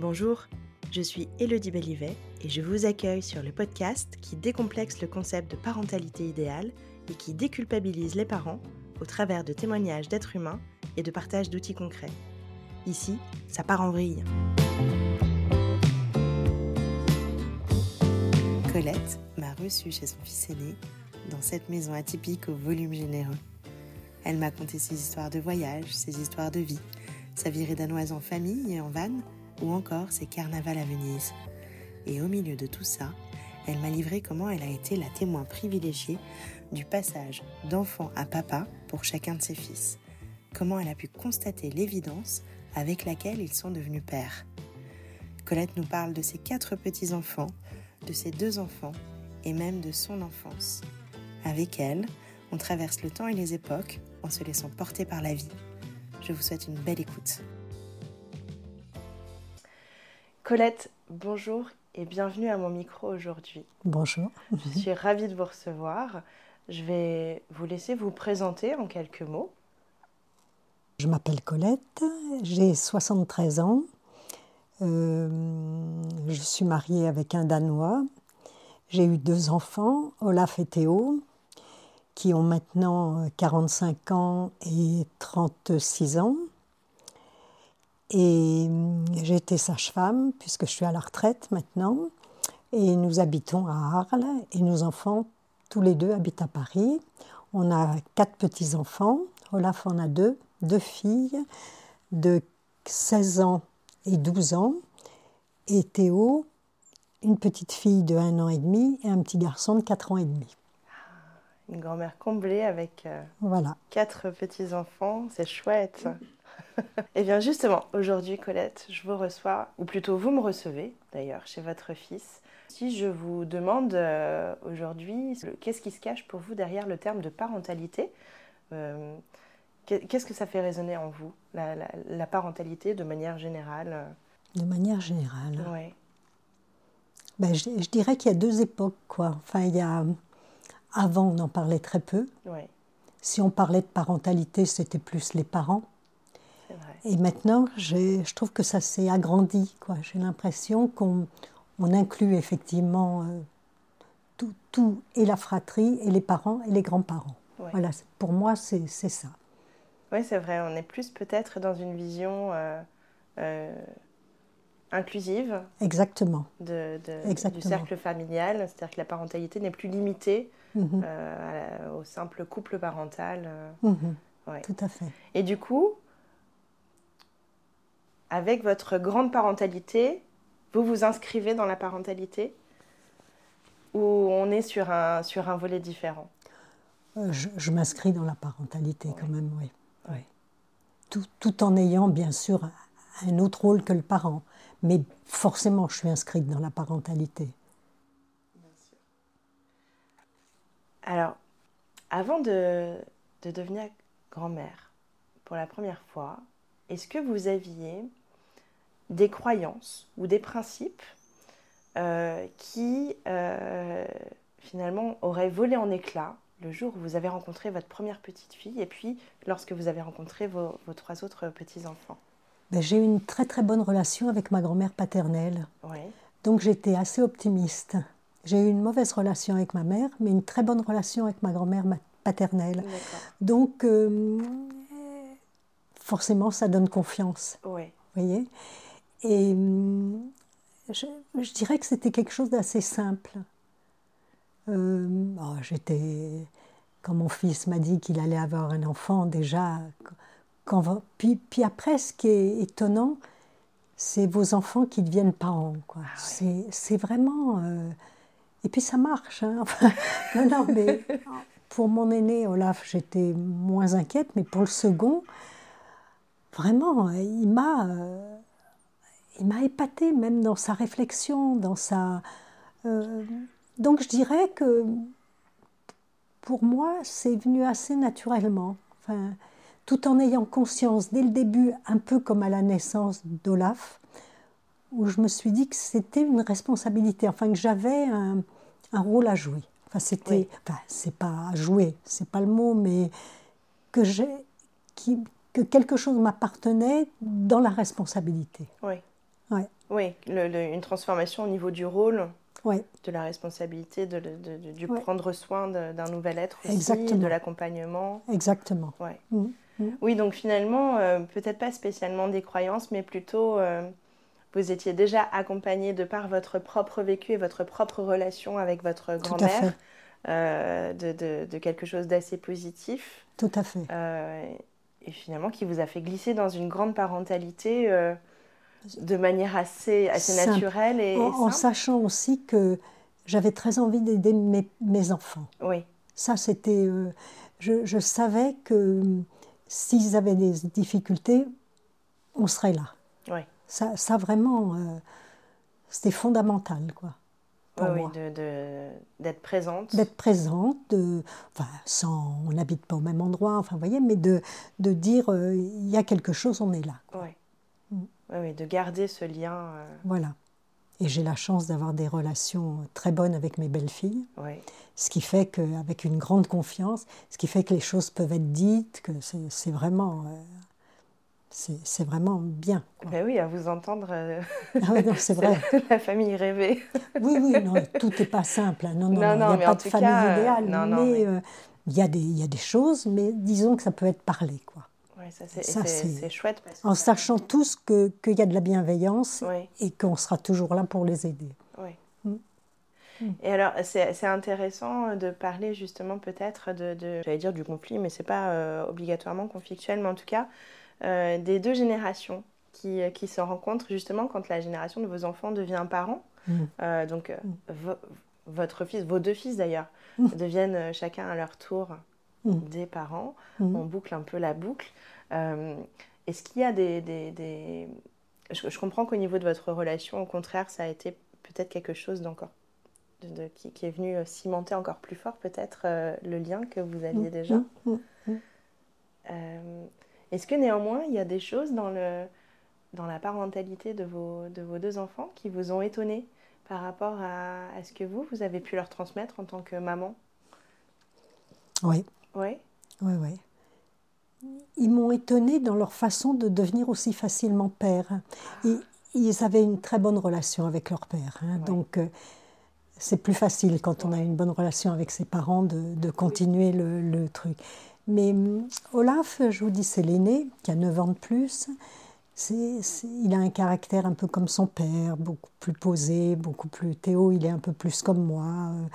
Bonjour, je suis Elodie Bellivet et je vous accueille sur le podcast qui décomplexe le concept de parentalité idéale et qui déculpabilise les parents au travers de témoignages d'êtres humains et de partage d'outils concrets. Ici, ça part en vrille. Colette m'a reçue chez son fils aîné dans cette maison atypique au volume généreux. Elle m'a conté ses histoires de voyage, ses histoires de vie, sa virée danoise en famille et en van, ou encore ses carnavals à Venise. Et au milieu de tout ça, elle m'a livré comment elle a été la témoin privilégiée du passage d'enfant à papa pour chacun de ses fils. Comment elle a pu constater l'évidence avec laquelle ils sont devenus pères. Colette nous parle de ses quatre petits-enfants, de ses deux enfants et même de son enfance. Avec elle, on traverse le temps et les époques en se laissant porter par la vie. Je vous souhaite une belle écoute. Colette, bonjour et bienvenue à mon micro aujourd'hui. Bonjour. Je suis ravie de vous recevoir. Je vais vous laisser vous présenter en quelques mots. Je m'appelle Colette, j'ai 73 ans. Euh, je suis mariée avec un Danois. J'ai eu deux enfants, Olaf et Théo, qui ont maintenant 45 ans et 36 ans. Et euh, j'ai été sage-femme, puisque je suis à la retraite maintenant. Et nous habitons à Arles, et nos enfants, tous les deux, habitent à Paris. On a quatre petits-enfants. Olaf en a deux, deux filles de 16 ans et 12 ans. Et Théo, une petite fille de 1 an et demi et un petit garçon de 4 ans et demi. Une grand-mère comblée avec euh, voilà. quatre petits-enfants, c'est chouette. Eh bien justement, aujourd'hui Colette, je vous reçois, ou plutôt vous me recevez d'ailleurs chez votre fils. Si je vous demande euh, aujourd'hui, qu'est-ce qui se cache pour vous derrière le terme de parentalité euh, Qu'est-ce que ça fait résonner en vous, la, parentalité de manière générale De manière générale Oui. Ben, je, je, dirais qu'il y a deux époques. Quoi. Enfin, il y a, avant, on en parlait très peu. Oui. Si on parlait de parentalité, c'était plus les parents. Et maintenant, je trouve que ça s'est agrandi. J'ai l'impression qu'on on inclut effectivement euh, tout, tout, et la fratrie, et les parents, et les grands-parents. Voilà, pour moi, c'est ça. Oui, c'est vrai. On est plus peut-être dans une vision euh, euh, inclusive. Exactement. De, Du cercle familial. C'est-à-dire que la parentalité n'est plus limitée mhm. au simple couple parental. Mhm. Tout à fait. Et du coup, avec votre grande parentalité, vous vous inscrivez dans la parentalité ou on est sur un, sur un volet différent? Euh, Je, m'inscris dans la parentalité quand même, oui. Tout, tout, en ayant bien sûr un autre rôle que le parent. Mais forcément, je suis inscrite dans la parentalité. Bien sûr. Alors, avant de, de devenir grand-mère pour la première fois, est-ce que vous aviez des croyances ou des principes euh, qui euh, finalement auraient volé en éclats le jour où vous avez rencontré votre première petite fille et puis lorsque vous avez rencontré vos, trois autres petits-enfants ben, J'ai eu une très très bonne relation avec ma grand-mère paternelle. Donc j'étais assez optimiste. J'ai eu une mauvaise relation avec ma mère, mais une très bonne relation avec ma grand-mère paternelle. Donc euh, forcément, ça donne confiance. Oui. Vous voyez? Et hum, je, dirais que c'était quelque chose d'assez simple. Euh, oh, j'étais, quand mon fils m'a dit qu'il allait avoir un enfant, déjà, quand, puis, puis après, ce qui est étonnant, c'est vos enfants qui deviennent parents. Quoi. Ah c'est, vraiment. Euh, et puis ça marche. Hein. non, non, mais pour mon aîné Olaf, j'étais moins inquiète, mais pour le second, vraiment, il m'a. Euh, il m'a épaté même dans sa réflexion, dans sa... Euh, donc je dirais que pour moi, c'est venu assez naturellement, enfin, tout en ayant conscience dès le début, un peu comme à la naissance d'Olaf, où je me suis dit que c'était une responsabilité, enfin que j'avais un, rôle à jouer. Enfin, c'était, enfin, c'est pas à jouer, c'est pas le mot, mais que j'ai, que quelque chose m'appartenait dans la responsabilité. Oui. Ouais. Oui, une transformation au niveau du rôle, ouais. de la responsabilité, de, du prendre soin d'un nouvel être aussi, Exactement. de l'accompagnement. Exactement. Ouais. Mmh, mmh. Oui, donc finalement, euh, peut-être pas spécialement des croyances, mais plutôt euh, vous étiez déjà accompagné de par votre propre vécu et votre propre relation avec votre grand-mère euh, de, de, quelque chose d'assez positif. Tout à fait. et finalement, qui vous a fait glisser dans une grande parentalité de manière assez, assez naturelle et, en, en, sachant aussi que j'avais très envie d'aider mes, mes, enfants. Oui. Ça, c'était. je, je, savais que s'ils avaient des difficultés, on serait là. Oui. Ça, ça vraiment, euh, c'était fondamental, quoi. Pour oui, moi. d'être présente. D'être présente, de, enfin, sans, on n'habite pas au même endroit, enfin, vous voyez, mais de, de dire, euh, il y a quelque chose, on est là. Oui. Oui, oui, de garder ce lien. Euh... Voilà. Et j'ai la chance d'avoir des relations très bonnes avec mes belles-filles. Oui. Ce qui fait qu'avec une grande confiance, ce qui fait que les choses peuvent être dites, que c'est vraiment, euh, c'est vraiment bien. Ben oui, à vous entendre, euh, ah c'est vrai. la famille rêvée. oui, oui, non, tout n'est pas simple. Hein. Non, non, non, il n'y a pas de famille cas, idéale. non, mais, mais... Euh, il y, a des, il y a des choses, mais disons que ça peut être parlé, quoi. Ouais, ça c'est chouette. Parce en sachant tous qu'il que y a de la bienveillance oui. et qu'on sera toujours là pour les aider. Oui. Mm. Et alors, c'est intéressant de parler justement peut-être de, de j'allais dire du conflit, mais c'est pas euh, obligatoirement conflictuel, mais en tout cas euh, des deux générations qui, qui, se rencontrent justement quand la génération de vos enfants devient parent. Mm. Euh, donc, Mm. vo votre fils, vos deux fils d'ailleurs, Mm. deviennent chacun à leur tour Mm. des parents. Mm. On boucle un peu la boucle. Euh, Est-ce qu'il y a des... des, des... Je, je, comprends qu'au niveau de votre relation, au contraire, ça a été peut-être quelque chose d'encore... De, de, qui, qui, est venu cimenter encore plus fort peut-être euh, le lien que vous aviez Mm. déjà. Mm. Euh, Est-ce que néanmoins, il y a des choses dans, le, dans la parentalité de vos, de vos deux enfants qui vous ont étonné par rapport à, à ce que vous, vous avez pu leur transmettre en tant que maman? Oui. Oui. Oui, oui. Ils m'ont étonné dans leur façon de devenir aussi facilement père. Ils, ils avaient une très bonne relation avec leur père. Hein, Ouais. Donc, euh, c'est plus facile quand on a une bonne relation avec ses parents de, de continuer le, le truc. Mais hum, Olaf, je vous dis, c'est l'aîné, qui a 9 ans de plus. Il a un caractère un peu comme son père, beaucoup plus posé, beaucoup plus... Théo, il est un peu plus comme moi. euh,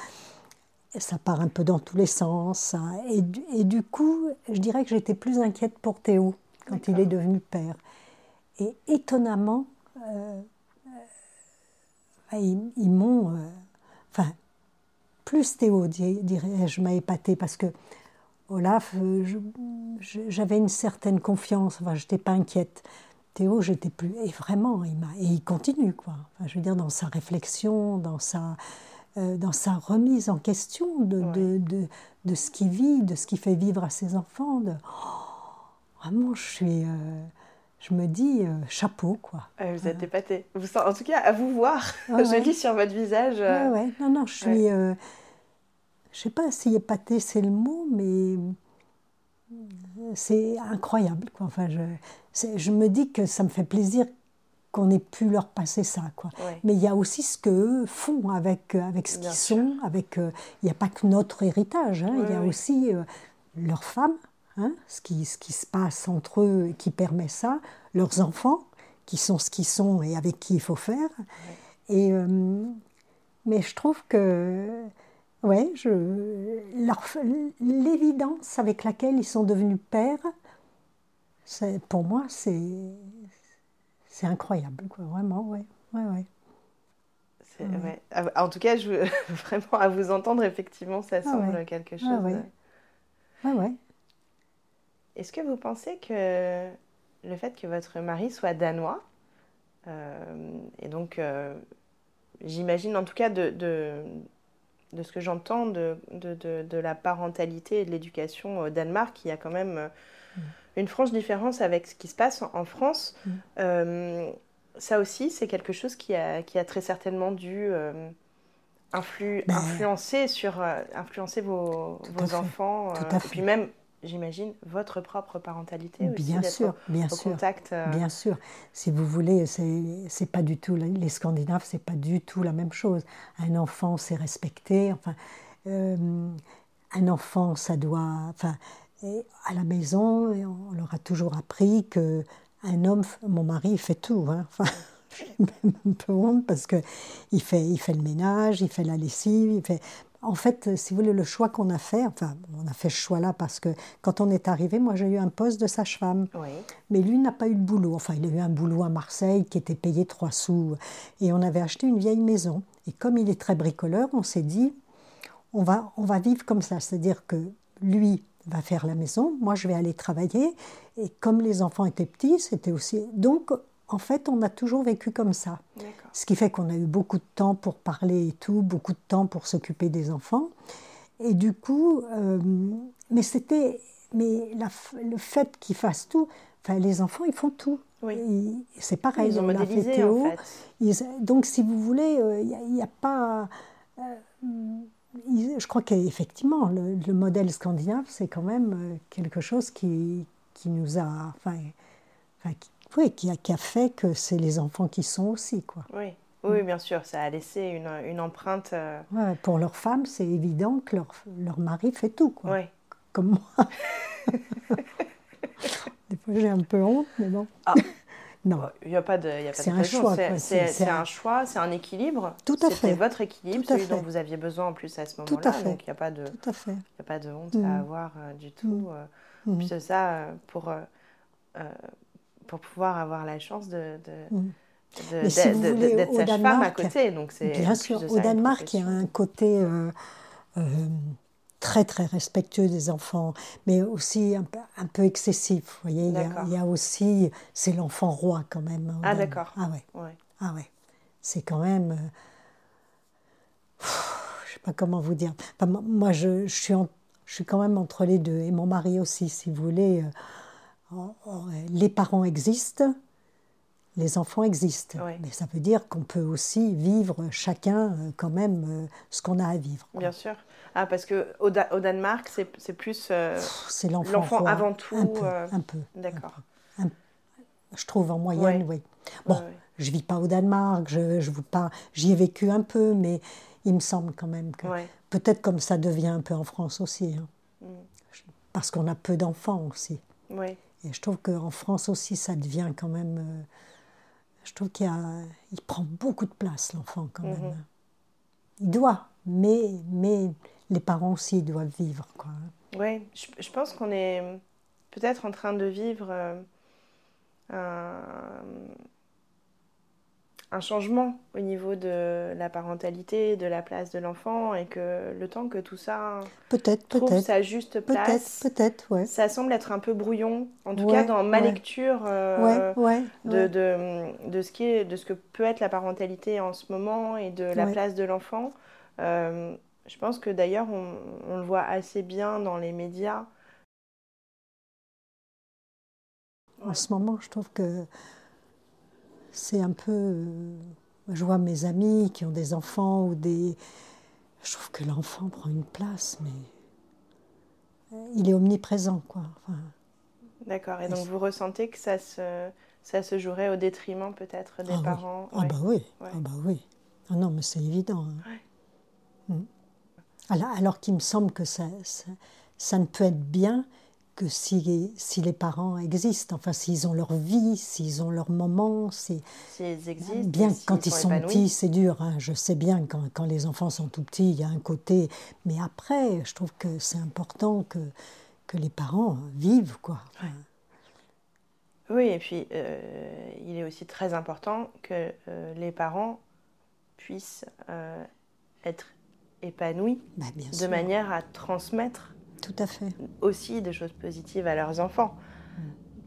ça part un peu dans tous les sens. Et, du- et du coup, je dirais que j'étais plus inquiète pour Théo quand il est devenu père. Et étonnamment, euh, euh, ils, ils m'ont... euh, enfin, plus Théo, di- dirais-je, m'a épaté parce que Olaf, j'avais une certaine confiance, enfin, je n'étais pas inquiète. Théo, j'étais plus. Et vraiment, il m'a. Et il continue, quoi. Enfin, je veux dire, dans sa réflexion, dans sa, euh, dans sa remise en question de, Ouais. de, de, de ce qu'il vit, de ce qu'il fait vivre à ses enfants. De... Oh, vraiment, je suis. euh, je me dis, euh, chapeau, quoi. Vous êtes épaté. Vous, en tout cas, à vous voir, Ouais, je ouais. lis sur votre visage. Ouais. Non, non, je suis. je sais pas si épaté c'est le mot, mais c'est incroyable. Quoi. Enfin, je, je me dis que ça me fait plaisir qu'on ait pu leur passer ça. Quoi. ouais. Mais il y a aussi ce qu'eux font avec, avec ce qu'ils sont. Avec, euh, il n'y a pas que notre héritage. hein, il y a aussi euh, leurs femmes, hein, ce, qui, ce qui se passe entre eux et qui permet ça, leurs enfants, qui sont ce qu'ils sont et avec qui il faut faire. Et, euh, mais je trouve que ouais, je, leur- l'évidence avec laquelle ils sont devenus pères, pour moi, c'est c'est incroyable, quoi, vraiment, ouais, ouais, ouais. C'est- Ouais. ouais. Ah, En tout cas, je, vraiment, à vous entendre, effectivement, ça Ah semble quelque Ah chose. de- Ouais. Est-ce que vous pensez que le fait que votre mari soit danois, euh, et donc euh, j'imagine en tout cas de, de, de ce que j'entends de, de, de- de la parentalité et de l'éducation au Danemark, il y a quand même euh, une franche différence avec ce qui se passe en, en France. Mm. Euh, ça aussi, c'est quelque chose qui a, qui a très certainement dû euh, influ- Ben, influencer, sur, euh, influencer vos, vos enfants. et puis même, j'imagine, votre propre parentalité aussi. Bien sûr, bien au sûr. Contact, euh, Bien sûr. Si vous voulez, c'est pas du tout. Les Scandinaves, c'est pas du tout la même chose. Un enfant, c'est respecté. Enfin, euh, un enfant, ça doit. Enfin, à la maison, on leur a toujours appris que un homme, mon mari, il fait tout. Hein. Enfin, j'ai même un peu honte parce que il fait, il fait le ménage, il fait la lessive, il fait. En fait, si vous voulez, le choix qu'on a fait, enfin, on a fait ce choix-là parce que quand on est arrivé, moi j'ai eu un poste de sage-femme. Oui. Mais lui n'a pas eu de boulot. Enfin, il a eu un boulot à Marseille qui était payé trois sous. Et on avait acheté une vieille maison. Et comme il est très bricoleur, on s'est dit, on va, on va vivre comme ça. C'est-à-dire que lui va faire la maison, moi je vais aller travailler. Et comme les enfants étaient petits, c'était aussi. Donc, en fait, on a toujours vécu comme ça. Ce qui fait qu'on a eu beaucoup de temps pour parler et tout, beaucoup de temps pour s'occuper des enfants. Et du coup, euh, mais c'était, mais le fait qu'ils fassent tout, enfin, les enfants, ils font tout. Oui. C'est pareil, ils ont modélisé, Théo. En fait. donc, si vous voulez, euh, il n'y a, pas. Euh, je crois qu'effectivement, le, le, modèle scandinave, c'est quand même quelque chose qui, qui nous a. Enfin, enfin qui, oui, qui a, qui a fait que c'est les enfants qui sont aussi. Quoi. Oui. Oui, bien sûr, ça a laissé une, une empreinte. Euh, ouais, pour leurs femmes, c'est évident que leur, leur mari fait tout, quoi. Oui. Comme moi. Des fois, j'ai un peu honte, mais bon. Ah. Non. Il n'y a pas de, y a pas c'est un choix. C'est un choix, c'est un équilibre. Tout à fait. C'était votre équilibre, celui fait. dont vous aviez besoin en plus à ce moment-là. Tout à fait. Donc il n'y a pas de, Tout à fait. Y a pas de honte à avoir euh, du tout. Mm. Euh, Mm. Ça, euh, pour pour pouvoir avoir la chance de, de, Mm. de- si de- voulez, d'être au sage-femme à côté. Donc c'est Bien sûr, au Danemark, il y a un côté euh, euh, très très respectueux des enfants, mais aussi un, peu- un peu excessif. Vous voyez, il y, a, D'accord. il y a aussi, c'est l'enfant roi quand même. Ah, d'accord. Ah ouais, Ouais. ah ouais. C'est quand même, euh, je sais pas comment vous dire. Enfin, moi, je, je suis en- je suis quand même entre les deux et mon mari aussi, si vous voulez. euh, les parents existent, les enfants existent. Mais ça veut dire qu'on peut aussi vivre chacun euh, quand même euh, ce qu'on a à vivre. quoi. Bien sûr. Ah, parce qu'au au Da- au Danemark, c'est plus. euh, C'est l'enfant avant tout, Un peu, euh. D'accord. Je trouve en moyenne, oui. Bon, ouais. je vis pas au Danemark, je, je vous parle, j'y ai vécu un peu, mais il me semble quand même que peut-être comme ça devient un peu en France aussi, hein. Mm. parce qu'on a peu d'enfants aussi. Ouais. Et je trouve qu'en France aussi, ça devient quand même. euh, je trouve qu'il y a, il prend beaucoup de place l'enfant quand même. Mhm. Il doit, mais mais les parents aussi doivent vivre. Ouais, je, je pense qu'on est peut-être en train de vivre euh, un, un changement au niveau de la parentalité, de la place de l'enfant, et que le temps que tout ça Peut-être, trouve sa juste place, peut-être, ouais. ça semble être un peu brouillon, en tout Ouais, cas dans ma ouais. lecture euh, de, ouais. de, de ce qui est, de ce que peut être la parentalité en ce moment et de la place de l'enfant. Euh, je pense que d'ailleurs, on, on le voit assez bien dans les médias. En ce moment, je trouve que c'est un peu. euh, Je vois mes amis qui ont des enfants ou des. Je trouve que l'enfant prend une place, mais euh, il est omniprésent, quoi. Enfin, D'accord. Et donc, vous ressentez que ça se, ça se jouerait au détriment peut-être des Ah oui. parents? Ah bah oui, Ouais. ah bah oui. Ah non, mais c'est évident. hein. Ouais. Mm. Alors, alors qu'il me semble que ça, ça, ça ne peut être bien que si, si les parents existent, enfin s'ils ont leur vie, s'ils ont leur moment, si, existent, bien s'ils quand ils sont épanouis. petits, c'est dur. hein. Je sais bien quand, quand les enfants sont tout petits, il y a un côté, mais après, je trouve que c'est important que, que les parents vivent, quoi. Oui, et puis euh, il est aussi très important que euh, les parents puissent euh, être épanouis bah, de sûr. manière à transmettre Tout à fait. aussi des choses positives à leurs enfants. Mm.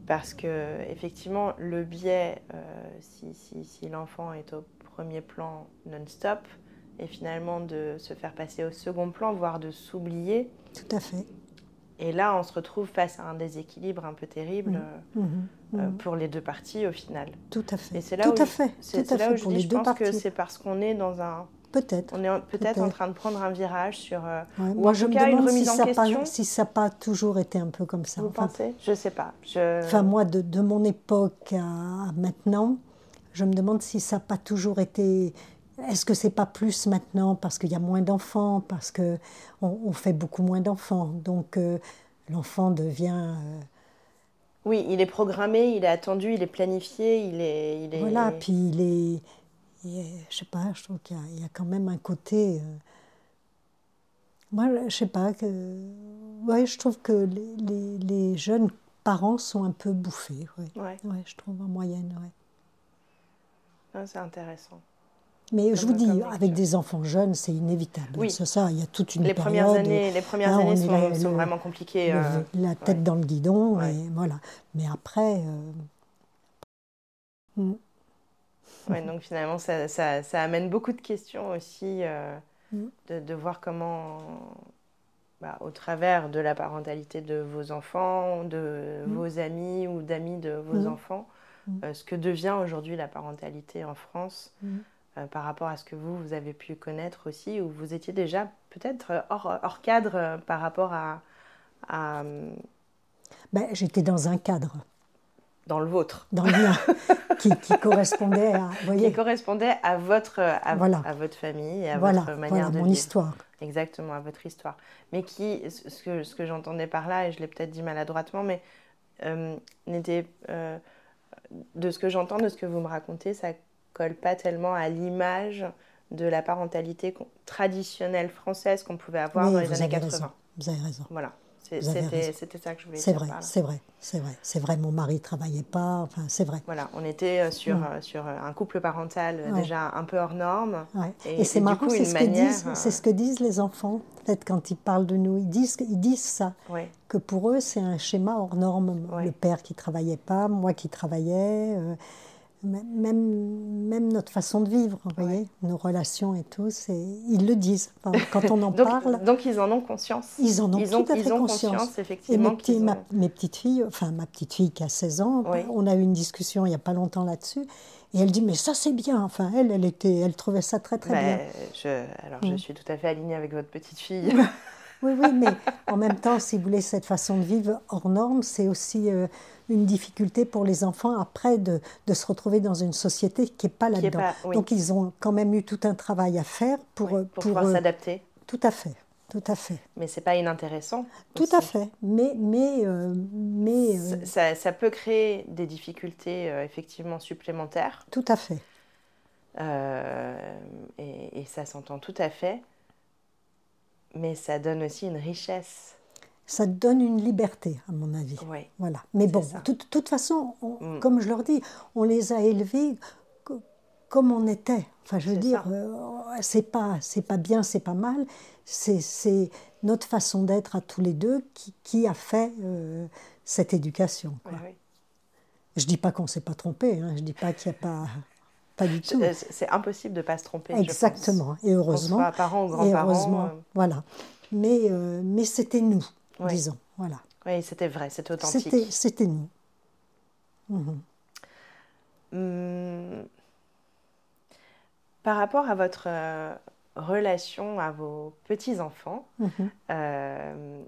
Parce que effectivement, le biais, euh, si, si, si l'enfant est au premier plan non-stop, et finalement de se faire passer au second plan, voire de s'oublier. Tout à fait. Et là, on se retrouve face à un déséquilibre un peu terrible Mm. euh, Mhm, euh, mhm. pour les deux parties au final. Tout à fait. Et c'est là tout où à je- fait. C'est tout c'est à là où je dis, je pense que c'est parce qu'on est dans un Peut-être. On est peut-être en train de prendre un virage sur. Euh, moi, je me demande si, ça pas, si ça n'a pas toujours été un peu comme ça. Vous pensez? Je ne sais pas. Je... Enfin, moi, de, de, mon époque à maintenant, je me demande si ça n'a pas toujours été. Est-ce que c'est pas plus maintenant parce qu'il y a moins d'enfants, parce que on, fait beaucoup moins d'enfants, donc euh, l'enfant devient. Euh, oui, il est programmé, il est attendu, il est planifié, il est. Il est... Voilà, puis il est et, je sais pas, je trouve qu'il y, a quand même un côté. Euh, moi, je sais pas, que, ouais, je trouve que les, les, les, jeunes parents sont un peu bouffés. Ouais. Ouais. je trouve en moyenne. Ouais. C'est intéressant. Mais je vous dis, avec des enfants jeunes, c'est inévitable. Oui. C'est ça, il y a toute une les Premières années, les premières années sont, vraiment compliquées. Euh, la tête dans le guidon, et voilà. Mais après. Euh. Ouais, donc finalement, ça, ça, ça, amène beaucoup de questions aussi, euh, mm. de, de, voir comment, bah, au travers de la parentalité de vos enfants, de mm. vos amis ou d'amis de vos mm. enfants, euh, ce que devient aujourd'hui la parentalité en France euh, par rapport à ce que vous, vous avez pu connaître aussi, où vous étiez déjà peut-être hors, hors, cadre par rapport à... à... Ben, J'étais dans un cadre dans le vôtre. Dans le mien, qui, correspondait à, voyez, qui correspondait à votre, à, à votre famille, à votre manière de mon histoire. Exactement, à votre histoire. Mais qui, ce que, ce que j'entendais par là, et je l'ai peut-être dit maladroitement, mais euh, n'était, euh, de ce que j'entends, de ce que vous me racontez, ça colle pas tellement à l'image de la parentalité traditionnelle française qu'on pouvait avoir dans les années 80. Vous avez raison. Voilà. C'était ça que je voulais dire. C'est vrai, c'est vrai, c'est vrai, c'est vrai. Mon mari travaillait pas, enfin c'est vrai. Voilà, on était euh, sur, mm. euh, sur euh, un couple parental déjà un peu hors norme. Et, c'est marrant, c'est ce, manière... c'est ce que disent les enfants. Peut-être quand ils parlent de nous, ils disent, ils disent ça. Que pour eux, c'est un schéma hors norme. Le père qui travaillait pas, moi qui travaillais même, même notre façon de vivre, vous voyez, nos relations et tout, ils le disent. quand on en parle. Donc ils en ont conscience. Ils en ont tout à fait conscience. effectivement. Et mes, petites filles, enfin ma petite fille qui a 16 ans, on a eu une discussion il n'y a pas longtemps là-dessus. Et elle dit, mais ça c'est bien. Enfin, elle, elle, était, elle trouvait ça très très bien. Je, alors je mm. suis tout à fait alignée avec votre petite fille. oui, oui, mais en même temps, si vous voulez, cette façon de vivre hors norme, c'est aussi euh, une difficulté pour les enfants après de, de, se retrouver dans une société qui n'est pas là-dedans. Donc ils ont quand même eu tout un travail à faire pour, pour, pour pouvoir s'adapter. Tout à fait. Tout à fait. Mais c'est pas inintéressant. Tout à fait. Mais, mais, euh, mais euh, ça, ça, peut créer des difficultés effectivement supplémentaires. Tout à fait. et, et, ça s'entend tout à fait. Mais ça donne aussi une richesse ça donne une liberté, à mon avis. voilà. Mais bon, de toute façon, mm. comme je leur dis, on les a élevés comme on était. Enfin, je veux dire, euh, c'est pas, c'est pas bien, c'est pas mal. C'est notre façon d'être à tous les deux qui, qui a fait euh, cette éducation. Quoi. Je dis pas qu'on s'est pas trompé. Hein. Je dis pas qu'il n'y a pas. Pas du tout. Euh, c'est impossible de ne pas se tromper. Exactement. Et heureusement. Soit parents ou grands-parents. Voilà. Mais, mais c'était nous disons. Voilà. Oui, c'était vrai, c'était authentique. C'était nous. Mhm. Hum. Par rapport à votre euh, relation à vos petits-enfants, mhm. euh,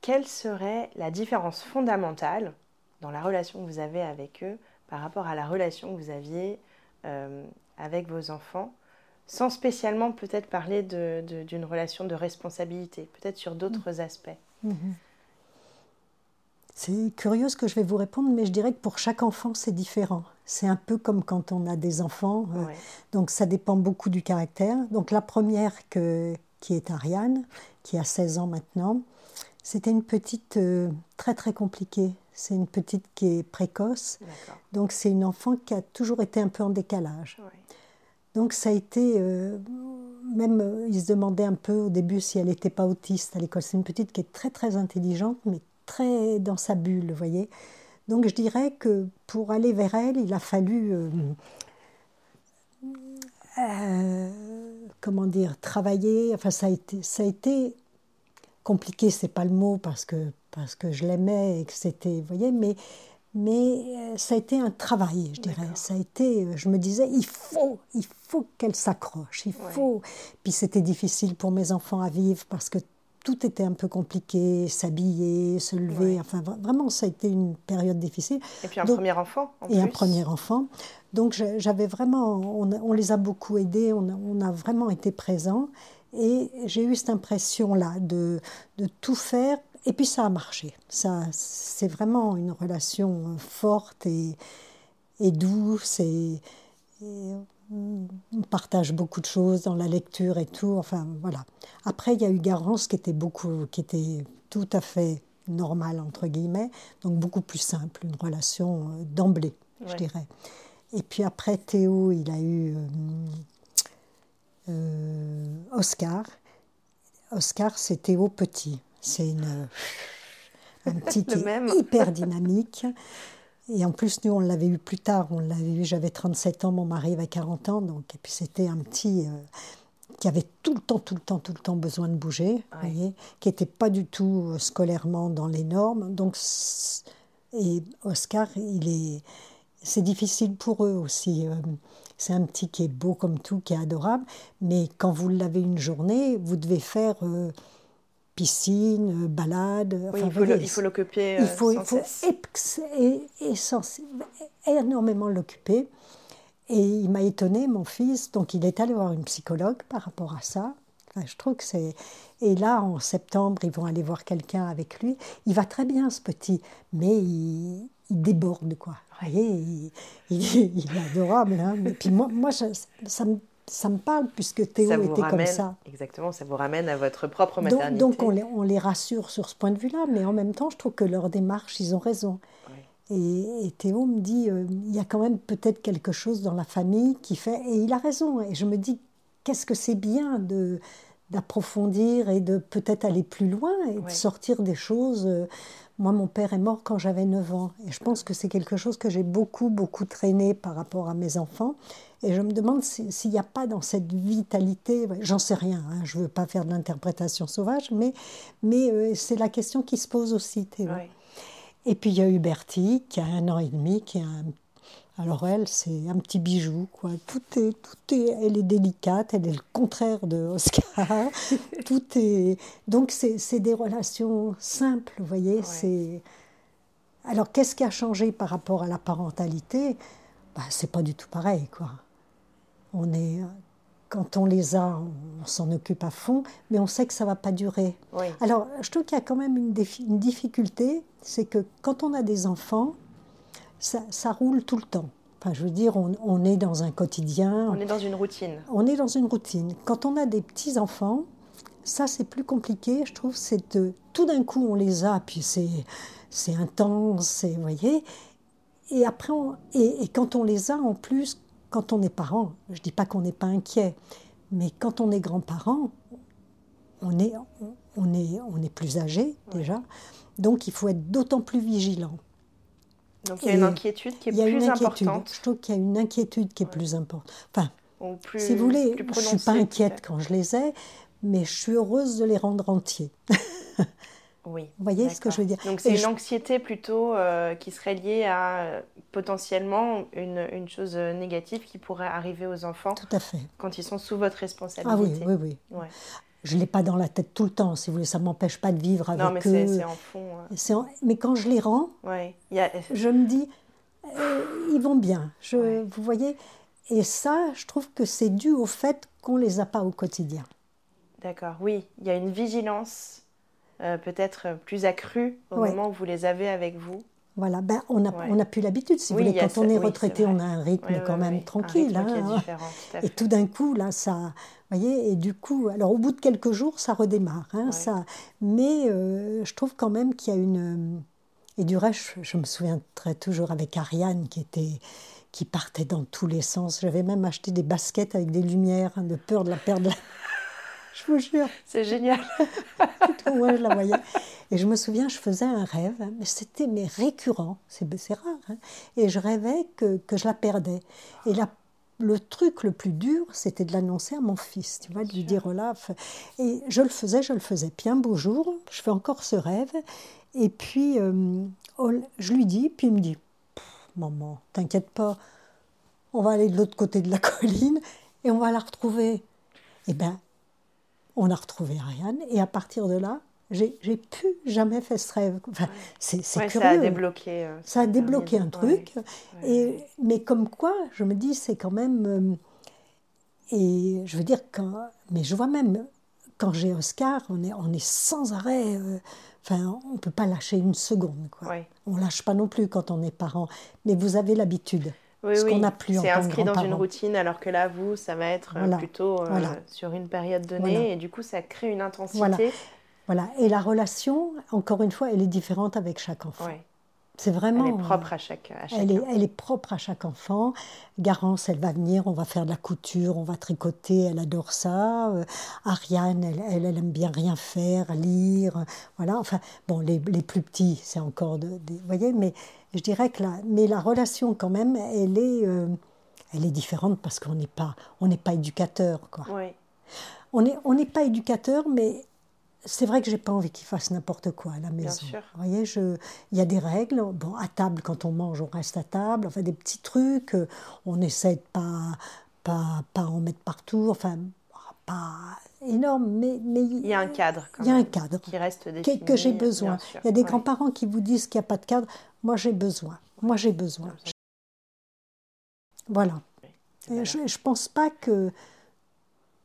quelle serait la différence fondamentale dans la relation que vous avez avec eux par rapport à la relation que vous aviez euh, avec vos enfants sans spécialement peut-être parler d'une relation de responsabilité, peut-être sur d'autres aspects. Mm-hmm. C'est curieux ce que je vais vous répondre, mais je dirais que pour chaque enfant, c'est différent. C'est un peu comme quand on a des enfants, euh, donc ça dépend beaucoup du caractère. Donc la première que, qui est Ariane, qui a 16 ans maintenant, c'était une petite euh, très très compliquée. C'est une petite qui est précoce. Donc c'est une enfant qui a toujours été un peu en décalage. Donc ça a été, euh, même euh, ils se demandaient un peu au début si elle n'était pas autiste à l'école. C'est une petite qui est très très intelligente, mais très dans sa bulle, vous voyez. Donc je dirais que pour aller vers elle, il a fallu, euh, comment dire, travailler. Enfin ça a été, ça a été compliqué, c'est pas le mot parce que parce que je l'aimais et que c'était, vous voyez, mais mais euh, ça a été un travail, je dirais. Ça a été, euh, je me disais, il faut, il faut qu'elle s'accroche, il faut. Puis c'était difficile pour mes enfants à vivre parce que tout était un peu compliqué, s'habiller, se lever. Enfin, vraiment, ça a été une période difficile. Et puis un premier enfant. En et un premier enfant. Donc j'avais vraiment, on, les a beaucoup aidés, on on a vraiment été présents. Et j'ai eu cette impression-là de, de tout faire et puis ça a marché. Ça, c'est vraiment une relation euh, forte et, et douce et, on partage beaucoup de choses dans la lecture et tout. Enfin voilà. Après il y a eu Garance qui était beaucoup, qui était tout à fait normale entre guillemets, donc beaucoup plus simple, une relation euh, d'emblée, je dirais. Et puis après Théo, il a eu euh, Oscar. Oscar, c'est Théo petit. C'est un petit qui est hyper dynamique. Et en plus, nous, on l'avait eu plus tard. On l'avait eu, j'avais 37 ans, mon mari avait 40 ans. Donc, et puis, c'était un petit euh, qui avait tout le temps, tout le temps, tout le temps besoin de bouger, voyez, qui n'était pas du tout euh, scolairement dans les normes. Donc, et Oscar, il est, c'est difficile pour eux aussi. Euh, c'est un petit qui est beau comme tout, qui est adorable. Mais quand vous l'avez une journée, vous devez faire piscine, balade. il faut l'occuper il faut, il faut énormément l'occuper. Et il m'a étonné, mon fils, donc il est allé voir une psychologue par rapport à ça. je trouve que c'est. Et là, en septembre, ils vont aller voir quelqu'un avec lui. Il va très bien, ce petit, mais il, déborde, quoi. Vous voyez, il, est adorable. Hein. Et puis moi, moi ça, ça me ça me parle puisque Théo était comme ça. Exactement, ça vous ramène à votre propre maternité. Donc, donc on, les, on, les, rassure sur ce point de vue-là, mais en même temps, je trouve que leur démarche, ils ont raison. Et, Théo me dit, euh, il y a quand même peut-être quelque chose dans la famille qui fait, et il a raison. Et je me dis, qu'est-ce que c'est bien de d'approfondir et de peut-être aller plus loin et de sortir des choses. Euh, moi, mon père est mort quand j'avais 9 ans. Et je pense que c'est quelque chose que j'ai beaucoup, beaucoup traîné par rapport à mes enfants. Et je me demande s'il n'y a pas dans cette vitalité, j'en sais rien, hein, je ne veux pas faire de l'interprétation sauvage, mais, mais euh, c'est la question qui se pose aussi, Théo. Et puis il y a Hubertie, qui a un an et demi, qui a un alors elle, c'est un petit bijou, quoi. Tout est, tout est, elle est délicate, elle est le contraire de Oscar. tout est, donc c'est des relations simples, vous voyez. C'est. Alors qu'est-ce qui a changé par rapport à la parentalité? Bah, c'est pas du tout pareil, quoi. On est, quand on les a, on, s'en occupe à fond, mais on sait que ça va pas durer. Alors, je trouve qu'il y a quand même une, une difficulté, c'est que quand on a des enfants, ça, ça, roule tout le temps. Enfin, je veux dire, on, on, est dans un quotidien. On est dans une routine. On est dans une routine. Quand on a des petits enfants, ça c'est plus compliqué, je trouve. C'est tout d'un coup on les a, puis c'est c'est intense, vous voyez. Et après, et, quand on les a en plus, quand on est parent, je dis pas qu'on n'est pas inquiet, mais quand on est grand-parent, on est, on est, on est plus âgé déjà, donc il faut être d'autant plus vigilant. Donc il y a une inquiétude qui est plus importante. Je trouve qu'il y a une inquiétude qui est plus importante. Enfin, si vous voulez, je ne suis pas inquiète quand je les ai, mais je suis heureuse de les rendre entiers. Oui. Vous voyez ce que je veux dire Donc c'est une anxiété plutôt euh, qui serait liée à euh, potentiellement une, une, chose négative qui pourrait arriver aux enfants. Tout à fait. Quand ils sont sous votre responsabilité. Ah oui, oui, oui. Je ne l'ai pas dans la tête tout le temps, si vous voulez, ça ne m'empêche pas de vivre avec non, mais c'est en fond. En... Mais quand je les rends, je me dis, euh, ils vont bien. Je, Vous voyez? Et ça, je trouve que c'est dû au fait qu'on ne les a pas au quotidien. D'accord, oui. Il y a une vigilance euh, peut-être plus accru au moment où vous les avez avec vous voilà, ben, on a plus l'habitude, si vous voulez. Quand on est retraité, on a un rythme quand même tranquille. Hein. et tout d'un coup, là, ça. Voyez, et du coup, alors au bout de quelques jours, ça redémarre. Hein, ça, mais euh, je trouve quand même qu'il y a une. Et du reste, je, me souviendrai toujours avec Ariane qui était qui partait dans tous les sens. J'avais même acheté des baskets avec des lumières, hein, de peur de la perdre. Je vous jure. C'est génial. Moi, je la voyais. Et je me souviens, je faisais un rêve, mais c'était mais récurrent, c'est rare. Hein. et je rêvais que, que, je la perdais. Et la, le truc le plus dur, c'était de l'annoncer à mon fils, tu vois, de lui dire Olaf. Et je le faisais, je le faisais. Puis un beau jour, je fais encore ce rêve. Et puis, euh, je lui dis, puis il me dit Maman, t'inquiète pas, on va aller de l'autre côté de la colline et on va la retrouver. Eh bien, on a retrouvé Ariane et à partir de là, j'ai, plus jamais fait ce rêve. Enfin, c'est, c'est curieux. Ça a débloqué. Euh, ça a débloqué un truc. Et, mais comme quoi, je me dis, c'est quand même. Euh, et je veux dire, quand, mais je vois même, quand j'ai Oscar, on est, on est sans arrêt. Euh, enfin, on ne peut pas lâcher une seconde. Quoi. On ne lâche pas non plus quand on est parent. Mais vous avez l'habitude. Oui, ce qu'on n'a plus C'est inscrit dans une routine, alors que là, vous, ça va être plutôt sur une période donnée. Et du coup, ça crée une intensité. Voilà, et la relation, encore une fois, elle est différente avec chaque enfant. C'est vraiment. Elle est propre à chaque. À elle, est, elle, est, propre à chaque enfant. Garance, elle va venir, on va faire de la couture, on va tricoter, elle adore ça. Euh, Ariane, elle, elle, aime bien rien faire, lire. Voilà, enfin, bon, les, les plus petits, c'est encore. De, vous voyez, mais je dirais que la, mais la relation, quand même, elle est, euh, elle est différente parce qu'on n'est pas, on n'est pas éducateur, quoi. Oui. On n'est on n'est pas éducateur, mais c'est vrai que j'ai pas envie qu'il fasse n'importe quoi à la maison. Bien sûr. Vous voyez, il y a des règles. Bon, à table, quand on mange, on reste à table. Enfin, des petits trucs. On essaie de pas, pas, pas en mettre partout. Enfin, pas énorme, mais, mais il y a un cadre. il y a un cadre qui reste défini, que, j'ai besoin. Il y a des grands-parents qui vous disent qu'il n'y a pas de cadre. Moi, j'ai besoin. Moi, j'ai besoin. Voilà. je ne pense pas que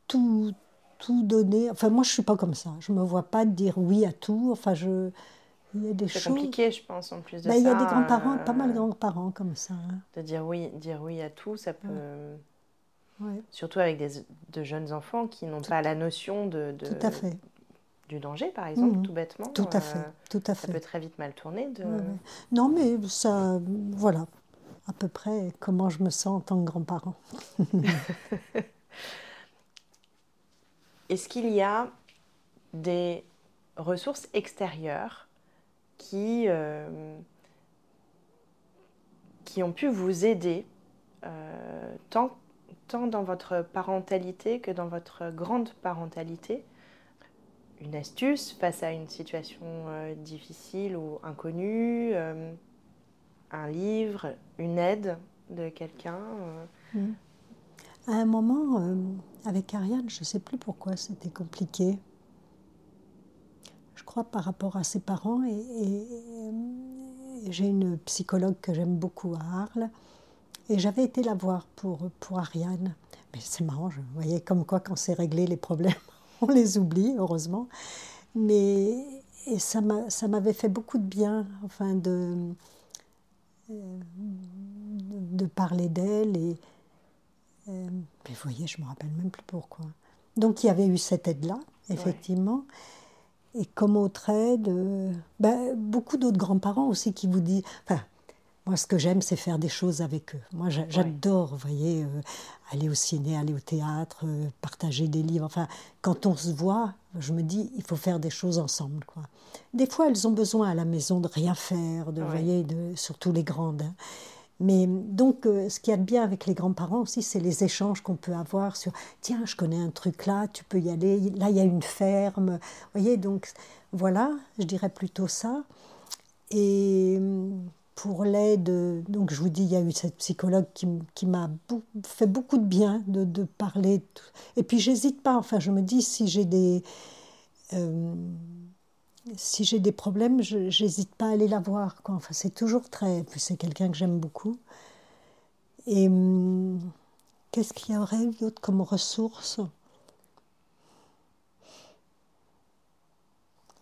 tout, tout donner. Enfin, moi, je suis pas comme ça. Je me vois pas dire oui à tout. Enfin, je. Il y a des choses. C'est compliqué, je pense, en plus de ça. Ben, il y a des grands-parents, pas mal de euh, grands-parents comme ça. Hein. De dire oui, dire oui à tout, ça peut. Surtout avec des, de jeunes enfants qui n'ont pas la notion de, de, Tout à fait. Du danger, par exemple, mmh. tout bêtement. Tout à fait. Euh, tout à fait. Ça peut très vite mal tourner. De... Non, mais ça. Voilà. À peu près comment je me sens en tant que grand-parent. Est-ce qu'il y a des ressources extérieures qui, euh, ont pu vous aider euh, tant, tant dans votre parentalité que dans votre grande parentalité? Une astuce face à une situation euh, difficile ou inconnue Un livre Une aide de quelqu'un mmh. À un moment, euh, avec Ariane, je ne sais plus pourquoi c'était compliqué. Je crois par rapport à ses parents. Et, j'ai une psychologue que j'aime beaucoup à Arles. Et j'avais été la voir pour, pour Ariane. Mais c'est marrant, vous voyez, comme quoi quand c'est réglé, les problèmes, on les oublie, heureusement. Mais et ça m'avait fait beaucoup de bien, enfin, de, euh, de parler d'elle. Et, euh, mais vous voyez, je ne me rappelle même plus pourquoi. Donc il y avait eu cette aide-là, effectivement. Et comme autre aide, euh, ben, beaucoup d'autres grands-parents aussi qui vous disent... Enfin, moi, ce que j'aime, c'est faire des choses avec eux. Moi, j'adore, vous voyez, euh, aller au ciné, aller au théâtre, partager des livres. Enfin, quand on se voit, je me dis, il faut faire des choses ensemble. Quoi. Des fois, elles ont besoin à la maison de rien faire, de, voyez, de, surtout les grandes. Hein. Mais donc, euh, ce qu'il y a de bien avec les grands-parents aussi, c'est les échanges qu'on peut avoir sur tiens, je connais un truc là, tu peux y aller, là, il y a une ferme. Vous voyez, donc voilà, je dirais plutôt ça. Et pour l'aide, donc je vous dis, il y a eu cette psychologue qui, qui m'a fait beaucoup de bien de, parler. Et puis, j'hésite pas, enfin, je me dis, si j'ai des. Euh, si j'ai des problèmes, je n'hésite pas à aller la voir. Enfin, c'est toujours très. Puis c'est quelqu'un que j'aime beaucoup. Et hum, qu'est-ce qu'il y aurait d'autre comme ressources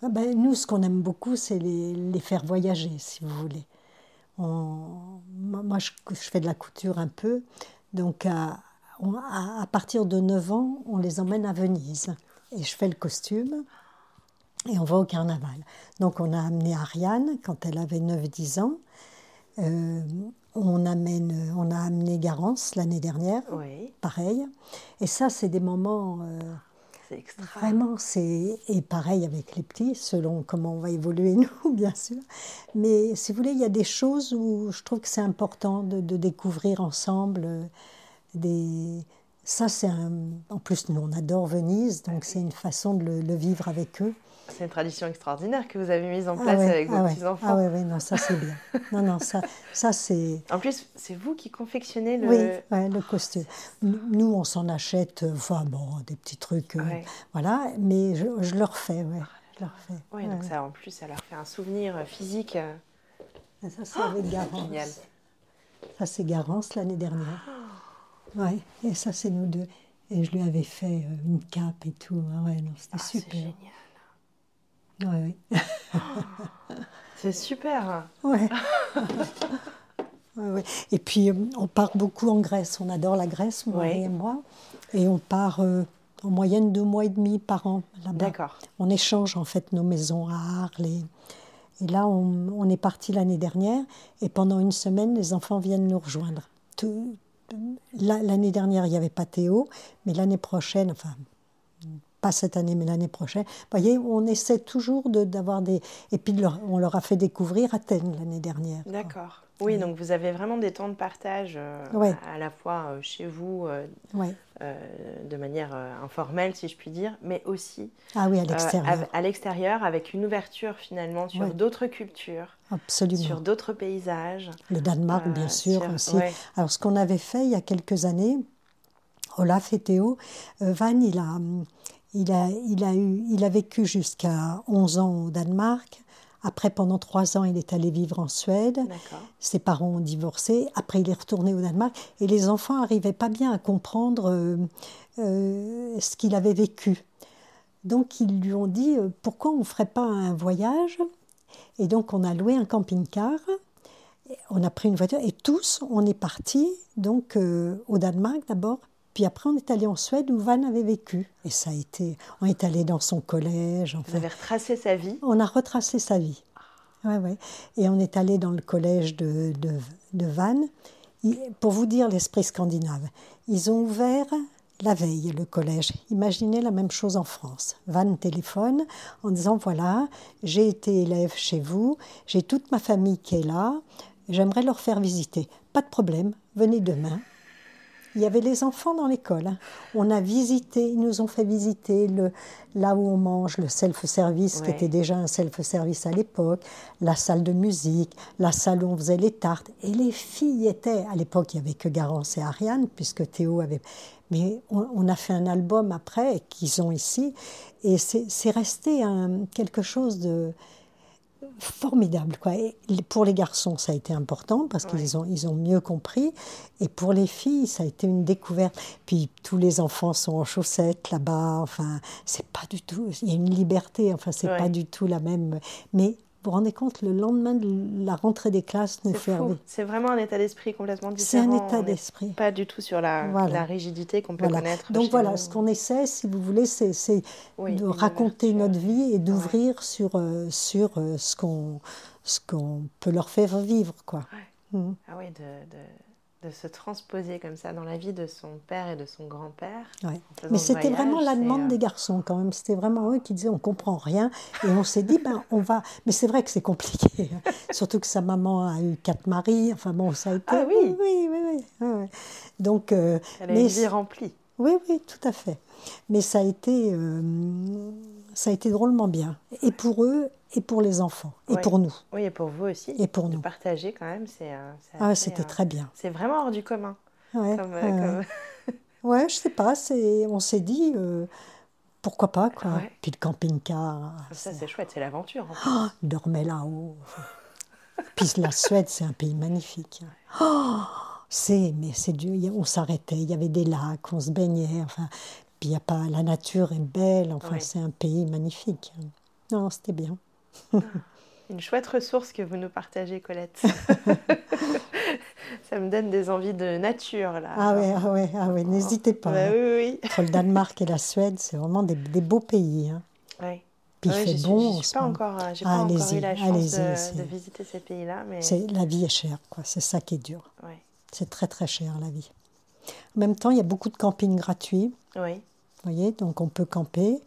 ah ben, Nous, ce qu'on aime beaucoup, c'est les, les, faire voyager, si vous voulez. moi, je, fais de la couture un peu. Donc, à, à partir de 9 ans, on les emmène à Venise. Et je fais le costume et on va au carnaval. Donc on a amené Ariane quand elle avait 9-10 ans. Euh, on, amène, on a amené Garance l'année dernière, pareil. Et ça, c'est des moments... Euh, c'est extra. Vraiment, c'est... Et pareil avec les petits, selon comment on va évoluer nous, bien sûr. Mais si vous voulez, il y a des choses où je trouve que c'est important de, découvrir ensemble euh, des, ça, c'est un. En plus, nous, on adore Venise, donc c'est une façon de le, vivre avec eux. C'est une tradition extraordinaire que vous avez mise en ah place avec vos ah petits-enfants. Ah oui, oui, non, ça c'est bien. non, non, ça, ça c'est. En plus, c'est vous qui confectionnez le. Oui, le costume. Nous, on s'en achète, euh, enfin bon, des petits trucs, euh, voilà, mais je, je le refais, ouais. Je le refais. Oui, donc ça, en plus, ça leur fait un souvenir physique. Ça, c'est avec Garance. Génial. Ça, c'est Garance l'année dernière. Ouais, et ça, c'est nous deux. Et je lui avais fait euh, une cape et tout. Ah ouais, non, c'était ah, super. C'est génial. Ouais, oui. c'est super. Ouais. ouais. Et puis, euh, on part beaucoup en Grèce. On adore la Grèce, moi et moi. Et on part euh, en moyenne deux mois et demi par an là-bas. D'accord. On échange en fait nos maisons à Arles. Et, et là, on, on est parti l'année dernière. Et pendant une semaine, les enfants viennent nous rejoindre. Tout, L'année dernière, il n'y avait pas Théo, mais l'année prochaine, enfin, pas cette année, mais l'année prochaine, vous voyez, on essaie toujours d'avoir des. Et puis, on leur a fait découvrir Athènes l'année dernière. D'accord. Oui, donc vous avez vraiment des temps de partage euh, à, la fois euh, chez vous, euh, de manière informelle, si je puis dire, mais aussi ah oui, à l'extérieur. avec une ouverture finalement sur d'autres cultures, Absolument. sur d'autres paysages. Le Danemark, bien sûr, aussi. Alors, ce qu'on avait fait il y a quelques années, Olaf et Théo, Van, il a, il a, il a, eu, il a vécu jusqu'à 11 ans au Danemark. Après, pendant trois ans, il est allé vivre en Suède. Ses parents ont divorcé. Après, il est retourné au Danemark. Et les enfants n'arrivaient pas bien à comprendre euh, euh, ce qu'il avait vécu. Donc, ils lui ont dit euh, pourquoi on ne ferait pas un voyage? Et donc, on a loué un camping-car. On a pris une voiture et tous, on est partis donc au Danemark d'abord, puis après, on est allé en Suède où Van avait vécu. Et ça a été. On est allé dans son collège. Vous avez retracé sa vie? On a retracé sa vie. Ouais, ouais. Et on est allé dans le collège de, de, de Van. Pour vous dire l'esprit scandinave, ils ont ouvert la veille le collège. Imaginez la même chose en France. Van téléphone en disant voilà, j'ai été élève chez vous, j'ai toute ma famille qui est là, j'aimerais leur faire visiter. Pas de problème, venez demain. Il y avait les enfants dans l'école. Hein. On a visité, ils nous ont fait visiter le, là où on mange, le self-service, qui était déjà un self-service à l'époque, la salle de musique, la salle où on faisait les tartes. Et les filles étaient, à l'époque, il n'y avait que Garance et Ariane, puisque Théo avait. Mais on, a fait un album après, qu'ils ont ici, et c'est resté un, quelque chose de formidable. Quoi. Et pour les garçons, ça a été important parce qu'ils ont, ils ont mieux compris. Et pour les filles, ça a été une découverte. Puis tous les enfants sont en chaussettes là-bas. Enfin, c'est pas du tout. Il y a une liberté. Enfin, c'est pas du tout la même. Mais vous vous rendez compte, le lendemain de la rentrée des classes, nous fait C'est vraiment un état d'esprit complètement différent. C'est un état d'esprit. Pas du tout sur la, la rigidité qu'on peut connaître. Donc voilà, ce qu'on essaie, si vous voulez, c'est de raconter notre vie et d'ouvrir sur, euh, sur euh, ce qu'on qu'on peut leur faire vivre. Quoi. Mmh. Ah oui, de de se transposer comme ça dans la vie de son père et de son grand-père. Mais c'était vraiment la demande euh, des garçons quand même. C'était vraiment eux qui disaient on comprend rien et on s'est dit ben on va. Mais c'est vrai que c'est compliqué, hein. surtout que sa maman a eu quatre maris. Enfin bon, ça a été. Ah oui, oui, oui, oui. Donc. Euh, Elle a une vie remplie. Oui, oui, tout à fait. Mais ça a été, euh, ça a été drôlement bien. Et pour eux, et pour les enfants, et pour nous. Oui, et pour vous aussi. Et pour nous. Partager quand même, c'est. Euh, ah, c'était euh, très bien. C'est vraiment hors du commun. Ouais, comme, euh, ouais, je sais pas, on s'est dit, pourquoi pas, quoi. Puis le camping-car. Ça, c'est chouette, c'est l'aventure. Oh, dormait là-haut. Puis la Suède, c'est un pays magnifique. Oh, c'est, mais c'est dur. On s'arrêtait, il y avait des lacs, on se baignait. Enfin, puis y a pas, la nature est belle. Enfin, c'est un pays magnifique. Non, c'était bien. Une chouette ressource que vous nous partagez, Colette. ça me donne des envies de nature, là. Ah oui, ah ouais, ah ouais. n'hésitez pas. Bah, hein. oui, oui. Entre le Danemark et la Suède, c'est vraiment des, beaux pays. Hein. Oui. Puis il fait bon. Je n'ai pas, encore, euh, pas encore eu la chance de, de, visiter ces pays-là. Mais... La vie est chère, quoi. C'est ça qui est dur. C'est très, très cher, la vie. En même temps, il y a beaucoup de campings gratuits. Oui. Vous voyez, donc on peut camper.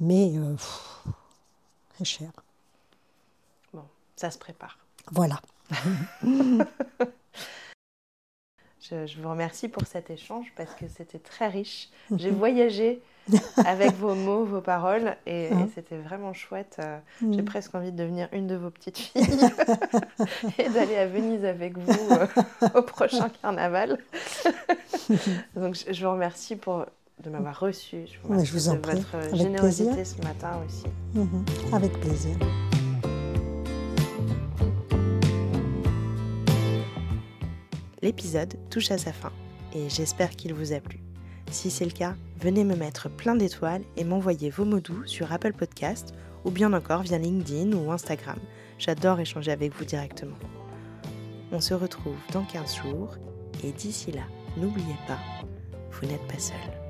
Mais euh, c'est cher. Bon, ça se prépare. Voilà. Je, vous remercie pour cet échange parce que c'était très riche. J'ai voyagé avec vos mots, vos paroles et, hein. c'était vraiment chouette. Euh, j'ai mm. presque envie de devenir une de vos petites filles et d'aller à Venise avec vous euh, au prochain carnaval. Donc je, vous remercie pour de m'avoir reçu. Je vous remercie de votre générosité ce matin aussi. Mm-hmm. Avec plaisir. L'épisode touche à sa fin et j'espère qu'il vous a plu. Si c'est le cas, venez me mettre plein d'étoiles et m'envoyer vos mots doux sur Apple Podcast ou bien encore via LinkedIn ou Instagram. J'adore échanger avec vous directement. On se retrouve dans 15 jours et d'ici là, n'oubliez pas, vous n'êtes pas seul.